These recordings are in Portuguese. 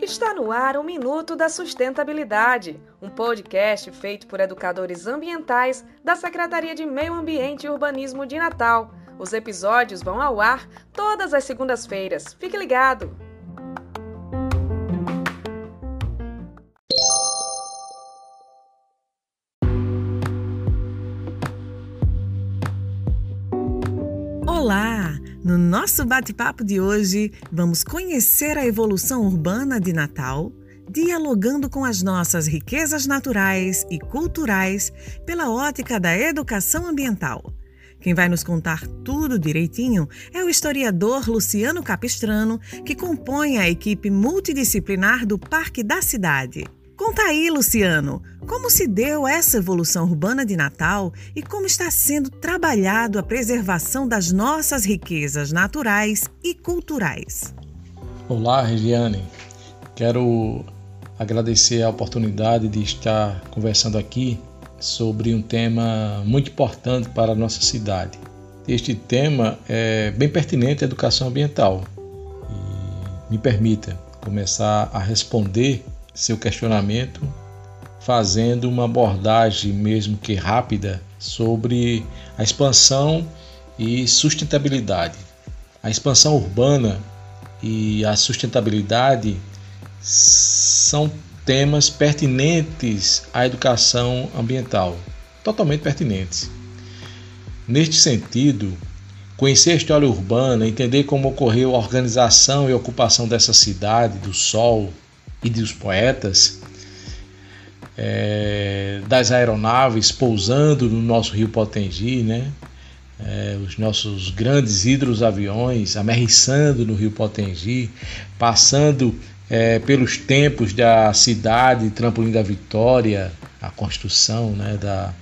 Está no ar o Minuto da Sustentabilidade, um podcast feito por educadores ambientais da Secretaria de Meio Ambiente e Urbanismo de Natal. Os episódios vão ao ar todas as segundas-feiras. Fique ligado! Olá! No nosso bate-papo de hoje, vamos conhecer a evolução urbana de Natal, dialogando com as nossas riquezas naturais e culturais pela ótica da educação ambiental. Quem vai nos contar tudo direitinho é o historiador Luciano Capistrano, que compõe a equipe multidisciplinar do Parque da Cidade. Conta aí, Luciano, como se deu essa evolução urbana de Natal e como está sendo trabalhado a preservação das nossas riquezas naturais e culturais. Olá, Regiane. Quero agradecer a oportunidade de estar conversando aqui sobre um tema muito importante para a nossa cidade. Este tema é bem pertinente à educação ambiental. E me permita começar a responder seu questionamento, fazendo uma abordagem, mesmo que rápida, sobre a expansão e sustentabilidade. A expansão urbana e a sustentabilidade são temas pertinentes à educação ambiental, totalmente pertinentes. Neste sentido, conhecer a história urbana, entender como ocorreu a organização e ocupação dessa cidade, do sol, e dos poetas, é, das aeronaves pousando no nosso rio Potengi, né? É, os nossos grandes hidroaviões amerriçando no rio Potengi, passando é, pelos tempos da cidade Trampolim da Vitória, a construção né, da,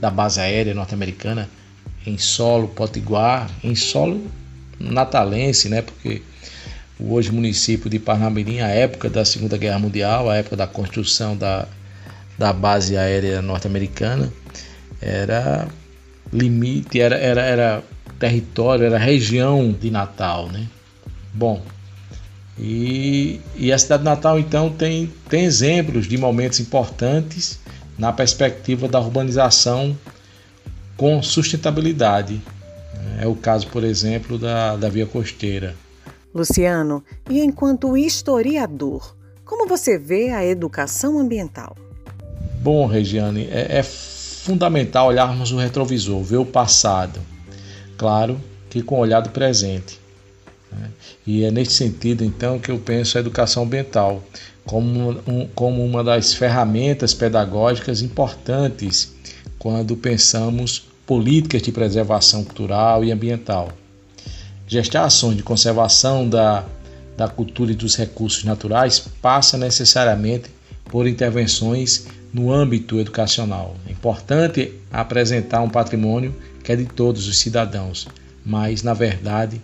da base aérea norte-americana em solo potiguar, em solo natalense, né, porque o hoje município de Parnamirim, a época da Segunda Guerra Mundial, a época da construção da, da base aérea norte-americana, era limite, era, era, era território, era região de Natal, né? Bom, e, e a cidade de Natal então tem, tem exemplos de momentos importantes na perspectiva da urbanização com sustentabilidade. É o caso, por exemplo, da, da via costeira. Luciano, e enquanto historiador, como você vê a educação ambiental? Bom, Regiane, é, é fundamental olharmos o retrovisor, ver o passado. Claro que com o olhar do presente. Né? E é nesse sentido, então, que eu penso a educação ambiental como, um, como uma das ferramentas pedagógicas importantes quando pensamos políticas de preservação cultural e ambiental. Gestar ações de conservação da, da cultura e dos recursos naturais passa necessariamente por intervenções no âmbito educacional. É importante apresentar um patrimônio que é de todos os cidadãos, mas, na verdade,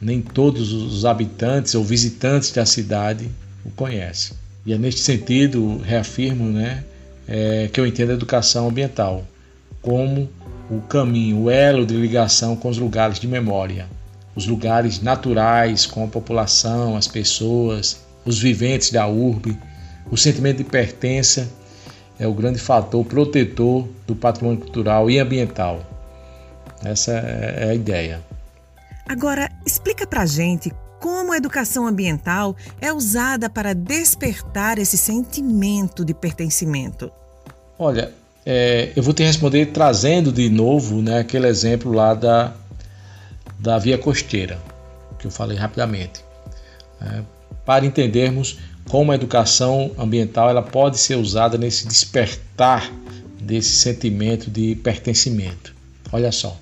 nem todos os habitantes ou visitantes da cidade o conhecem. E é neste sentido, reafirmo né, é, que eu entendo a educação ambiental como o caminho, o elo de ligação com os lugares de memória, os lugares naturais com a população, as pessoas, os viventes da urbe. O sentimento de pertença é o grande fator protetor do patrimônio cultural e ambiental. Essa é a ideia. Agora, explica pra gente como a educação ambiental é usada para despertar esse sentimento de pertencimento. Olha, é, eu vou te responder trazendo de novo né, aquele exemplo lá da, da via costeira, que eu falei rapidamente, né, para entendermos como a educação ambiental ela pode ser usada nesse despertar desse sentimento de pertencimento. Olha só,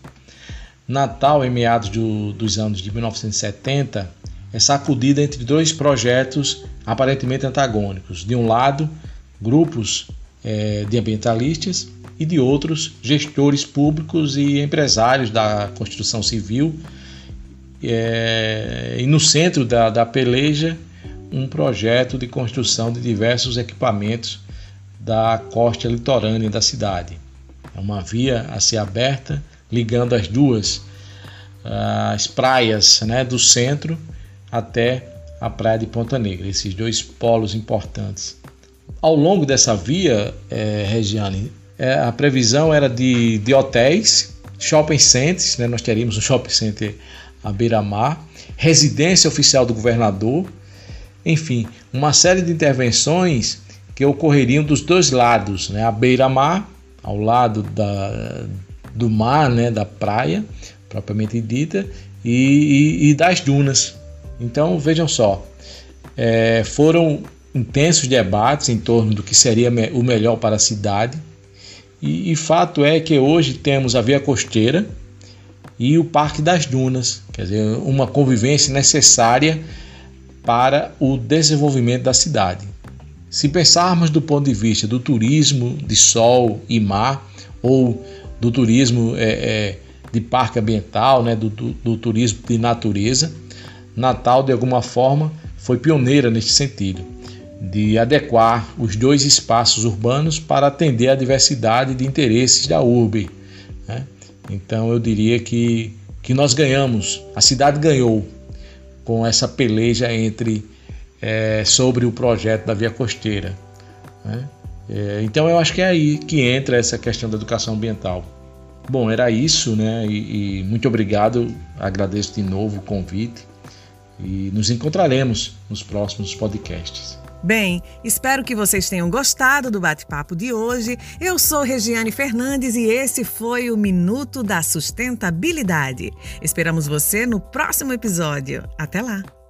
Natal, em meados do, dos anos de 1970, é sacudida entre dois projetos aparentemente antagônicos. De um lado, grupos é, de ambientalistas e de outros gestores públicos e empresários da construção civil. É, e no centro da, da peleja, um projeto de construção de diversos equipamentos da costa litorânea da cidade. É uma via a ser aberta ligando as duas as praias né, do centro até a praia de Ponta Negra, esses dois polos importantes. Ao longo dessa via, é, Regiane, é, a previsão era de, de hotéis, shopping centers, né, nós teríamos um shopping center à beira-mar, residência oficial do governador, enfim, uma série de intervenções que ocorreriam dos dois lados, né, à beira-mar, ao lado da, do mar, né, da praia propriamente dita, e, e, e das dunas. Então vejam só, é, foram intensos debates em torno do que seria o melhor para a cidade. E, e, fato é que hoje temos a via costeira e o Parque das Dunas, quer dizer, uma convivência necessária para o desenvolvimento da cidade. Se pensarmos do ponto de vista do turismo de sol e mar, ou do turismo é, é, de parque ambiental, né, do, do, do turismo de natureza, Natal, de alguma forma, foi pioneira neste sentido, de adequar os dois espaços urbanos para atender a diversidade de interesses da urbe. Né? Então eu diria que, que nós ganhamos, a cidade ganhou com essa peleja entre é, sobre o projeto da via costeira. Né? É, então eu acho que é aí que entra essa questão da educação ambiental. Bom, era isso, né? E, e muito obrigado, agradeço de novo o convite e nos encontraremos nos próximos podcasts. Bem, espero que vocês tenham gostado do bate-papo de hoje. Eu sou Regiane Fernandes e esse foi o Minuto da Sustentabilidade. Esperamos você no próximo episódio. Até lá!